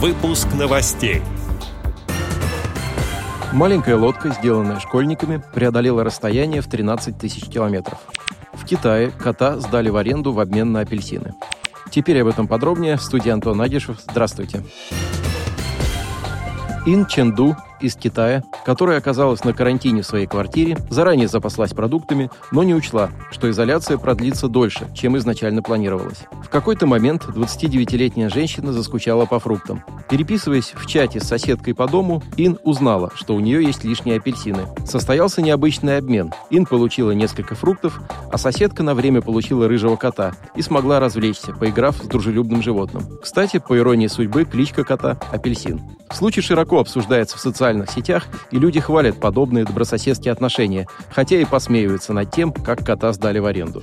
Выпуск новостей. Маленькая лодка, сделанная школьниками, преодолела расстояние в 13 тысяч километров. В Китае кота сдали в аренду в обмен на апельсины. Теперь об этом подробнее. В студии Антон Агишев. Здравствуйте. Ин Ченду из Китая, которая оказалась на карантине в своей квартире, заранее запаслась продуктами, но не учла, что изоляция продлится дольше, чем изначально планировалось. В какой-то момент 29-летняя женщина заскучала по фруктам. Переписываясь в чате с соседкой по дому, Ин узнала, что у нее есть лишние апельсины. Состоялся необычный обмен. Ин получила несколько фруктов, а соседка на время получила рыжего кота и смогла развлечься, поиграв с дружелюбным животным. Кстати, по иронии судьбы, кличка кота – Апельсин. Случай широко обсуждается в социальных сетях, и люди хвалят подобные добрососедские отношения, хотя и посмеиваются над тем, как кота сдали в аренду.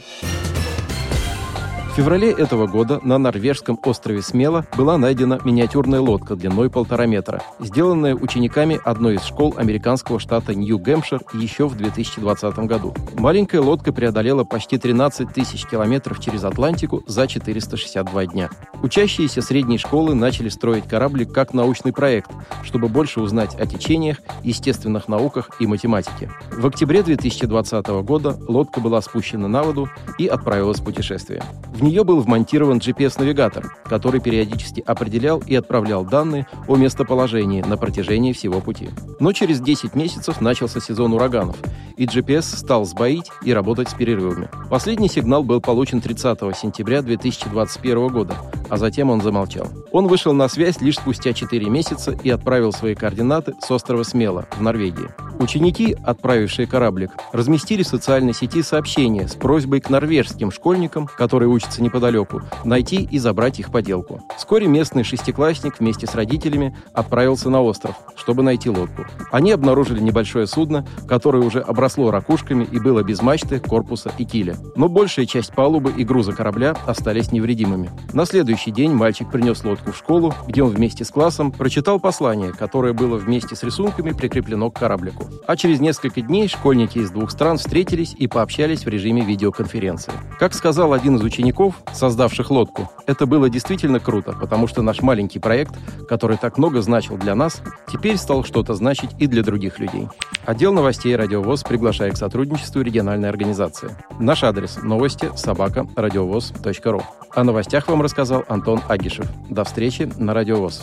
В феврале этого года на норвежском острове Смела была найдена миниатюрная лодка длиной полтора метра, сделанная учениками одной из школ американского штата Нью-Гэмпшир еще в 2020 году. Маленькая лодка преодолела почти 13 тысяч километров через Атлантику за 462 дня. Учащиеся средней школы начали строить кораблик как научный проект, чтобы больше узнать о течениях, естественных науках и математике. В октябре 2020 года лодка была спущена на воду и отправилась в путешествие. В нее был вмонтирован GPS-навигатор, который периодически определял и отправлял данные о местоположении на протяжении всего пути. Но через 10 месяцев начался сезон ураганов, и GPS стал сбоить и работать с перерывами. Последний сигнал был получен 30 сентября 2021 года, а затем он замолчал. Он вышел на связь лишь спустя 4 месяца и отправил свои координаты с острова Смела в Норвегии. Ученики, отправившие кораблик, разместили в социальной сети сообщение с просьбой к норвежским школьникам, которые учатся неподалеку, найти и забрать их поделку. Вскоре местный шестиклассник вместе с родителями отправился на остров, чтобы найти лодку. Они обнаружили небольшое судно, которое уже обросло ракушками и было без мачты, корпуса и киля. Но большая часть палубы и груза корабля остались невредимыми. На следующий день мальчик принес лодку в школу, где он вместе с классом прочитал послание, которое было вместе с рисунками прикреплено к кораблику. А через несколько дней школьники из двух стран встретились и пообщались в режиме видеоконференции. Как сказал один из учеников, создавших лодку, это было действительно круто, потому что наш маленький проект, который так много значил для нас, теперь стал что-то значить и для других людей. Отдел новостей «Радиовоз» приглашает к сотрудничеству региональной организации. Наш адрес – новости собака радиовоз.ру. О новостях вам рассказал Антон Агишев. До встречи на «Радиовоз».